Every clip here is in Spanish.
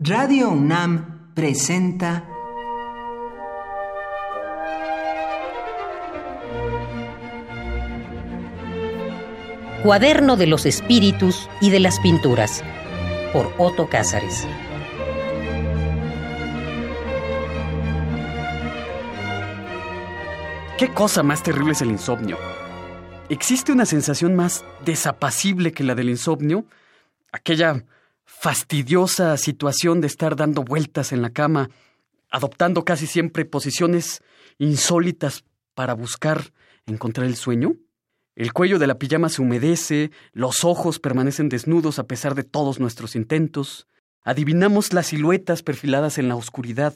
Radio UNAM presenta Cuaderno de los Espíritus y de las Pinturas por Otto Cázares. ¿Qué cosa más terrible es el insomnio? ¿Existe una sensación más desapacible que la del insomnio? Aquella fastidiosa situación de estar dando vueltas en la cama, adoptando casi siempre posiciones insólitas para buscar encontrar el sueño? El cuello de la pijama se humedece, los ojos permanecen desnudos a pesar de todos nuestros intentos, adivinamos las siluetas perfiladas en la oscuridad.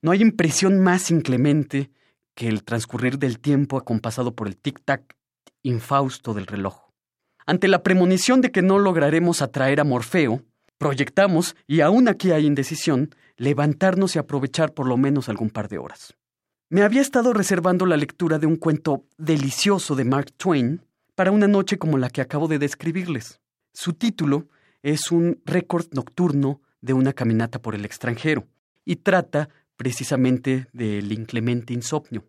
No hay impresión más inclemente que el transcurrir del tiempo acompasado por el tic-tac infausto del reloj. Ante la premonición de que no lograremos atraer a Morfeo, proyectamos, y aún aquí hay indecisión, levantarnos y aprovechar por lo menos algún par de horas. Me había estado reservando la lectura de un cuento delicioso de Mark Twain para una noche como la que acabo de describirles. Su título es un récord nocturno de una caminata por el extranjero y trata precisamente del inclemente insomnio.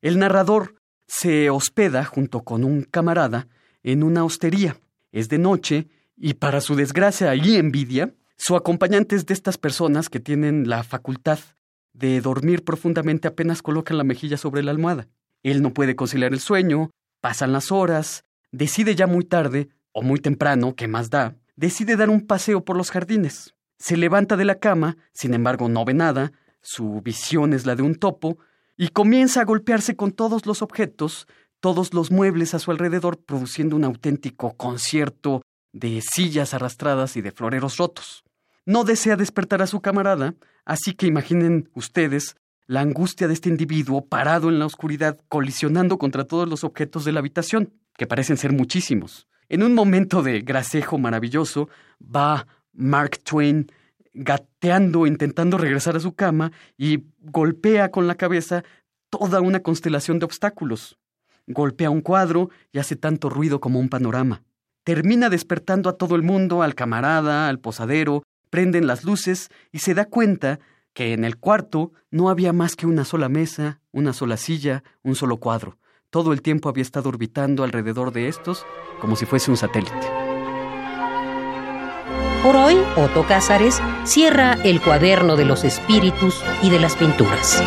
El narrador se hospeda junto con un camarada en una hostería. Es de noche y para su desgracia y envidia, su acompañante es de estas personas que tienen la facultad de dormir profundamente apenas colocan la mejilla sobre la almohada. Él no puede conciliar el sueño, pasan las horas, decide ya muy tarde, o muy temprano, ¿qué más da? Decide dar un paseo por los jardines. Se levanta de la cama, sin embargo no ve nada, su visión es la de un topo, y comienza a golpearse con todos los objetos, todos los muebles a su alrededor, produciendo un auténtico concierto de sillas arrastradas y de floreros rotos. No desea despertar a su camarada, así que imaginen ustedes la angustia de este individuo parado en la oscuridad, colisionando contra todos los objetos de la habitación, que parecen ser muchísimos. En un momento de gracejo maravilloso, va Mark Twain gateando, intentando regresar a su cama y golpea con la cabeza toda una constelación de obstáculos. Golpea un cuadro y hace tanto ruido como un panorama. Termina despertando a todo el mundo, al camarada, al posadero, prenden las luces y se da cuenta que en el cuarto no había más que una sola mesa, una sola silla, un solo cuadro. Todo el tiempo había estado orbitando alrededor de estos como si fuese un satélite. Por hoy, Otto Cázares cierra el cuaderno de los espíritus y de las pinturas.